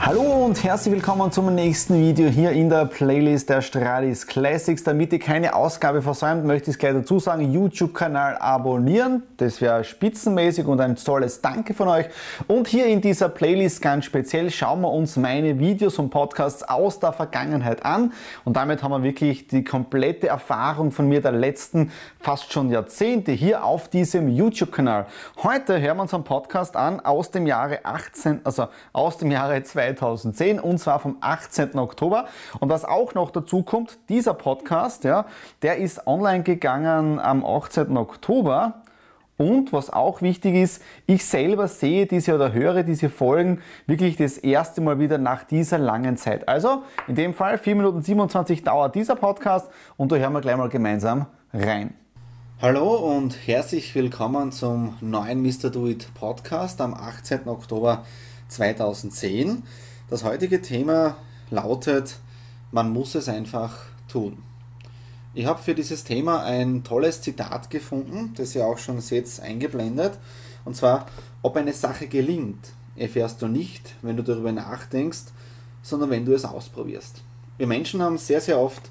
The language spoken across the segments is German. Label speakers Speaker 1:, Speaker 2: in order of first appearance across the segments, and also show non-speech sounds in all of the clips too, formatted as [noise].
Speaker 1: Hallo und herzlich willkommen zum nächsten Video hier in der Playlist der Stradis Classics. Damit ihr keine Ausgabe versäumt, möchte ich es gleich dazu sagen, YouTube-Kanal abonnieren. Das wäre spitzenmäßig und ein tolles Danke von euch. Und hier in dieser Playlist ganz speziell schauen wir uns meine Videos und Podcasts aus der Vergangenheit an. Und damit haben wir wirklich die komplette Erfahrung von mir der letzten fast schon Jahrzehnte hier auf diesem YouTube-Kanal. Heute hören wir uns einen Podcast an aus dem Jahre 18, also aus dem Jahre 2000. 2010 und zwar vom 18. Oktober. Und was auch noch dazu kommt, dieser Podcast, ja, der ist online gegangen am 18. Oktober. Und was auch wichtig ist, ich selber sehe diese oder höre diese Folgen wirklich das erste Mal wieder nach dieser langen Zeit. Also in dem Fall 4 Minuten 27 dauert dieser Podcast und da hören wir gleich mal gemeinsam rein.
Speaker 2: Hallo und herzlich willkommen zum neuen Mr. Do It Podcast am 18. Oktober 2010. Das heutige Thema lautet, man muss es einfach tun. Ich habe für dieses Thema ein tolles Zitat gefunden, das ihr auch schon seht eingeblendet. Und zwar, ob eine Sache gelingt, erfährst du nicht, wenn du darüber nachdenkst, sondern wenn du es ausprobierst. Wir Menschen haben sehr, sehr oft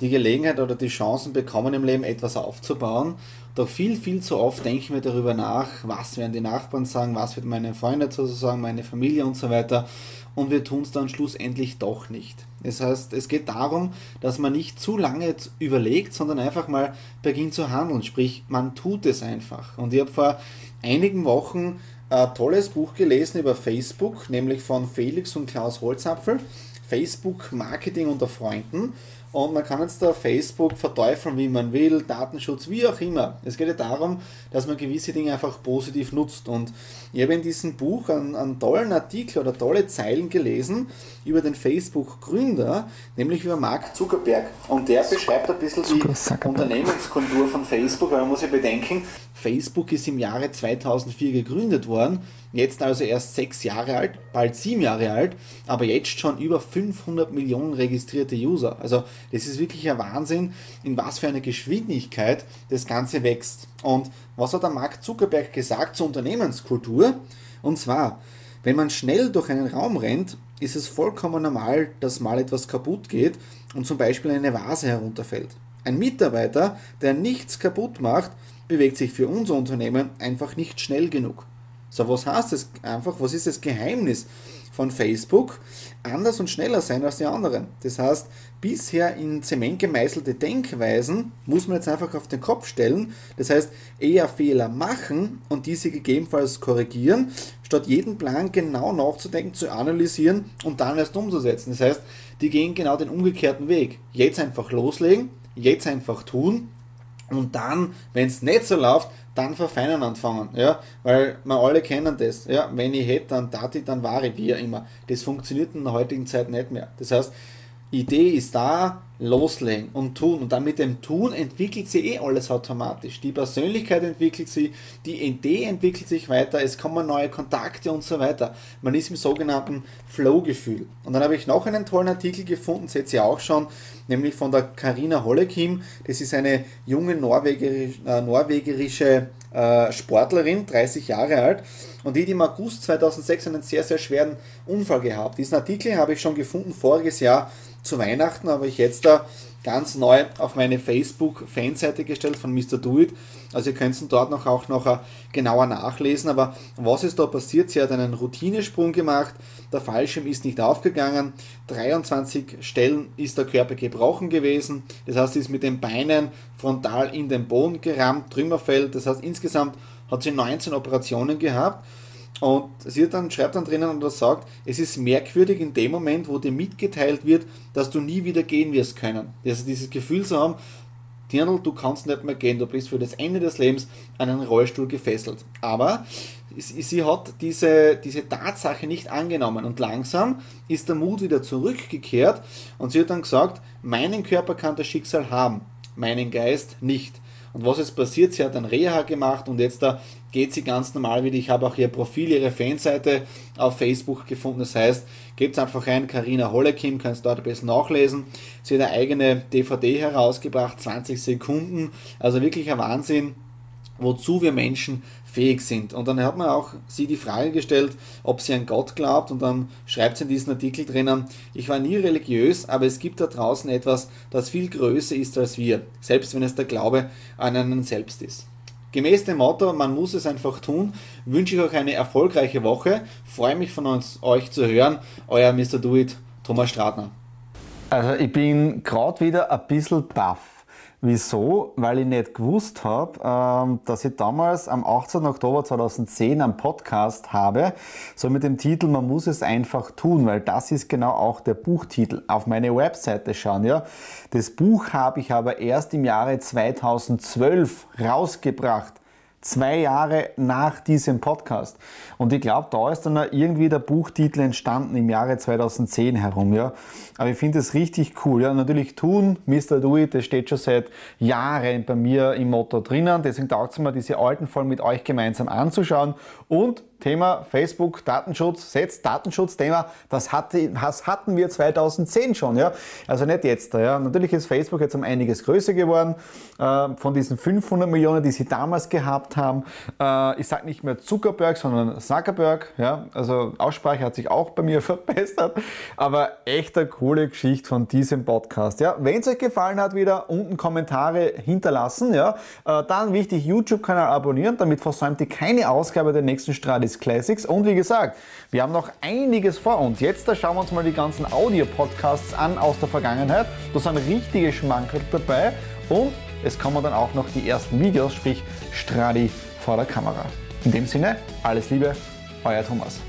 Speaker 2: die Gelegenheit oder die Chancen bekommen im Leben, etwas aufzubauen. Doch viel, viel zu oft denken wir darüber nach, was werden die Nachbarn sagen, was wird meine Freunde zu sagen, meine Familie und so weiter. Und wir tun es dann schlussendlich doch nicht. Das heißt, es geht darum, dass man nicht zu lange überlegt, sondern einfach mal beginnt zu handeln. Sprich, man tut es einfach. Und ich habe vor einigen Wochen ein tolles Buch gelesen über Facebook, nämlich von Felix und Klaus Holzapfel. Facebook Marketing unter Freunden. Und man kann jetzt da Facebook verteufeln, wie man will, Datenschutz, wie auch immer. Es geht ja darum, dass man gewisse Dinge einfach positiv nutzt. Und ich habe in diesem Buch einen, einen tollen Artikel oder tolle Zeilen gelesen über den Facebook-Gründer, nämlich über Mark Zuckerberg. Und der beschreibt ein bisschen die Unternehmenskultur von Facebook, weil man muss ja bedenken, Facebook ist im Jahre 2004 gegründet worden, jetzt also erst sechs Jahre alt, bald sieben Jahre alt, aber jetzt schon über 500 Millionen registrierte User. Also das ist wirklich ein Wahnsinn, in was für eine Geschwindigkeit das Ganze wächst. Und was hat der Mark Zuckerberg gesagt zur Unternehmenskultur? Und zwar, wenn man schnell durch einen Raum rennt, ist es vollkommen normal, dass mal etwas kaputt geht und zum Beispiel eine Vase herunterfällt. Ein Mitarbeiter, der nichts kaputt macht, bewegt sich für unser Unternehmen einfach nicht schnell genug. So, was heißt das einfach? Was ist das Geheimnis von Facebook? Anders und schneller sein als die anderen. Das heißt, bisher in Zement gemeißelte Denkweisen muss man jetzt einfach auf den Kopf stellen. Das heißt, eher Fehler machen und diese gegebenenfalls korrigieren, statt jeden Plan genau nachzudenken, zu analysieren und dann erst umzusetzen. Das heißt, die gehen genau den umgekehrten Weg. Jetzt einfach loslegen, jetzt einfach tun und dann, wenn es nicht so läuft, dann verfeinern anfangen, ja, weil wir alle kennen das, ja, wenn ich hätte, dann tat ich, dann war ich, wie immer. Das funktioniert in der heutigen Zeit nicht mehr. Das heißt, Idee ist da, loslegen und tun. Und dann mit dem Tun entwickelt sich eh alles automatisch. Die Persönlichkeit entwickelt sich, die Idee entwickelt sich weiter, es kommen neue Kontakte und so weiter. Man ist im sogenannten Flow-Gefühl. Und dann habe ich noch einen tollen Artikel gefunden, seht ihr auch schon, nämlich von der Karina Hollekim. Das ist eine junge norwegerisch, äh, norwegerische äh, Sportlerin, 30 Jahre alt, und die hat im August 2006 einen sehr, sehr schweren Unfall gehabt. Diesen Artikel habe ich schon gefunden voriges Jahr zu Weihnachten, habe ich jetzt da ganz neu auf meine Facebook-Fanseite gestellt von Mr. Do It. Also ihr könnt es dort noch auch noch genauer nachlesen. Aber was ist da passiert? Sie hat einen Routinesprung gemacht, der Fallschirm ist nicht aufgegangen, 23 Stellen ist der Körper gebrochen gewesen. Das heißt, sie ist mit den Beinen frontal in den Boden gerammt, Trümmerfeld. Das heißt, insgesamt hat sie 19 Operationen gehabt. Und sie dann, schreibt dann drinnen und sagt, es ist merkwürdig in dem Moment, wo dir mitgeteilt wird, dass du nie wieder gehen wirst können. Also dieses Gefühl zu haben, Dirndl, du kannst nicht mehr gehen, du bist für das Ende des Lebens an einen Rollstuhl gefesselt. Aber sie hat diese, diese Tatsache nicht angenommen und langsam ist der Mut wieder zurückgekehrt und sie hat dann gesagt, meinen Körper kann das Schicksal haben, meinen Geist nicht. Und was ist passiert? Sie hat ein Reha gemacht und jetzt da geht sie ganz normal wieder. Ich habe auch ihr Profil, ihre Fanseite auf Facebook gefunden. Das heißt, gebt einfach ein, Karina Hollekim, kannst dort bisschen nachlesen. Sie hat eine eigene DVD herausgebracht, 20 Sekunden. Also wirklich ein Wahnsinn, wozu wir Menschen fähig sind. Und dann hat man auch sie die Frage gestellt, ob sie an Gott glaubt und dann schreibt sie in diesem Artikel drinnen, ich war nie religiös, aber es gibt da draußen etwas, das viel größer ist als wir, selbst wenn es der Glaube an einen selbst ist. Gemäß dem Motto, man muss es einfach tun, wünsche ich euch eine erfolgreiche Woche. Freue mich von uns, euch zu hören. Euer Mr. Do It, Thomas Stratner.
Speaker 1: Also ich bin gerade wieder ein bisschen baff Wieso? Weil ich nicht gewusst habe, ähm, dass ich damals am 18. Oktober 2010 einen Podcast habe, so mit dem Titel Man muss es einfach tun, weil das ist genau auch der Buchtitel. Auf meine Webseite schauen, ja. Das Buch habe ich aber erst im Jahre 2012 rausgebracht zwei Jahre nach diesem Podcast. Und ich glaube, da ist dann irgendwie der Buchtitel entstanden im Jahre 2010 herum. Ja. Aber ich finde es richtig cool. Ja. Natürlich tun, Mr. It, das steht schon seit Jahren bei mir im Motto drinnen. Deswegen taugt es mir, diese alten Folgen mit euch gemeinsam anzuschauen. Und Thema Facebook, Datenschutz, setzt Datenschutzthema, das, hatte, das hatten wir 2010 schon, ja. Also nicht jetzt, ja. Natürlich ist Facebook jetzt um einiges größer geworden. Äh, von diesen 500 Millionen, die sie damals gehabt haben, äh, ich sage nicht mehr Zuckerberg, sondern Zuckerberg, ja. Also Aussprache hat sich auch bei mir [laughs] verbessert. Aber echt eine coole Geschichte von diesem Podcast, ja. Wenn es euch gefallen hat, wieder unten Kommentare hinterlassen, ja. Äh, dann wichtig, YouTube-Kanal abonnieren, damit versäumt ihr keine Ausgabe der nächsten Strategie Stradis Classics. Und wie gesagt, wir haben noch einiges vor uns. Jetzt schauen wir uns mal die ganzen Audio-Podcasts an aus der Vergangenheit. Da sind richtige Schmankerl dabei und es kommen dann auch noch die ersten Videos, sprich Stradi vor der Kamera. In dem Sinne, alles Liebe, euer Thomas.